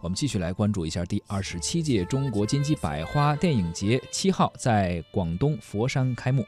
我们继续来关注一下第二十七届中国金鸡百花电影节，七号在广东佛山开幕。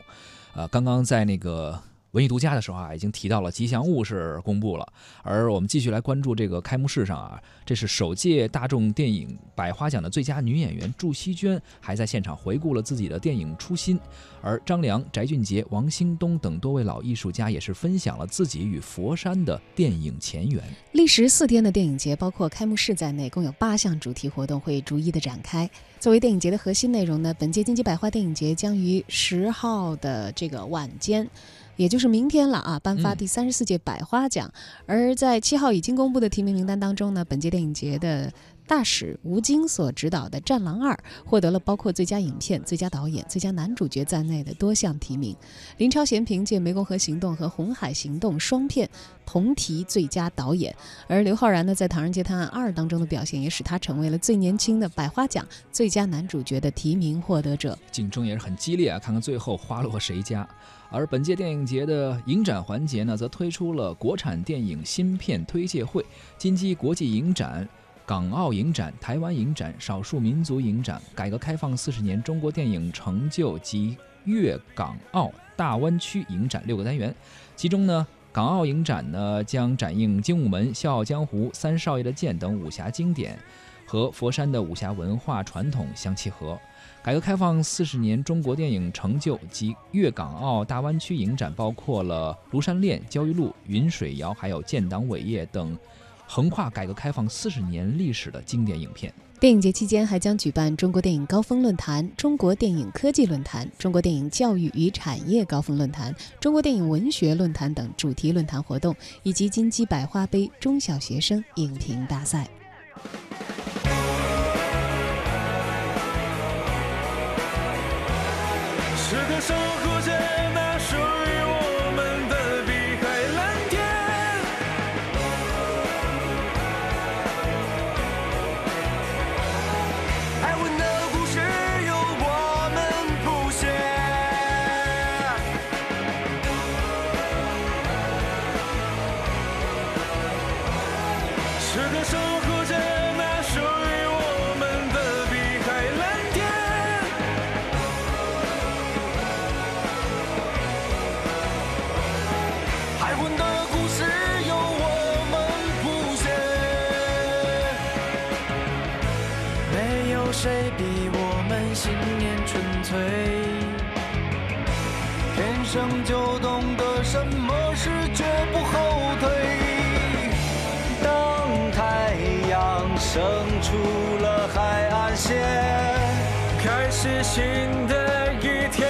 呃，刚刚在那个。文艺独家的时候啊，已经提到了吉祥物是公布了，而我们继续来关注这个开幕式上啊，这是首届大众电影百花奖的最佳女演员祝希娟还在现场回顾了自己的电影初心，而张良、翟俊杰、王兴东等多位老艺术家也是分享了自己与佛山的电影前缘。历时四天的电影节，包括开幕式在内，共有八项主题活动会逐一的展开。作为电影节的核心内容呢，本届金鸡百花电影节将于十号的这个晚间。也就是明天了啊，颁发第三十四届百花奖。而在七号已经公布的提名名单当中呢，本届电影节的大使吴京所执导的《战狼二》获得了包括最佳影片、最佳导演、最佳男主角在内的多项提名。林超贤凭借《湄公河行动》和《红海行动》双片同提最佳导演。而刘昊然呢，在《唐人街探案二》当中的表现，也使他成为了最年轻的百花奖最佳男主角的提名获得者。竞争也是很激烈啊，看看最后花落谁家。而本届电影节的影展环节呢，则推出了国产电影新片推介会、金鸡国际影展、港澳影展、台湾影展、少数民族影展、改革开放四十年中国电影成就及粤港澳大湾区影展六个单元。其中呢，港澳影展呢将展映《精武门》《笑傲江湖》《三少爷的剑》等武侠经典。和佛山的武侠文化传统相契合。改革开放四十年中国电影成就及粤港澳大湾区影展包括了《庐山恋》《焦裕禄》《云水谣》还有《建党伟业》等，横跨改革开放四十年历史的经典影片。电影节期间还将举办中国电影高峰论坛、中国电影科技论坛、中国电影教育与产业高峰论坛、中国电影文学论坛等主题论坛活动，以及金鸡百花杯中小学生影评大赛。是个守护着那属于我们的碧海蓝天。海魂的故事由我们谱写，没有谁比我们信念纯粹，天生就懂得什么是绝不后退。生出了海岸线，开始新的一天。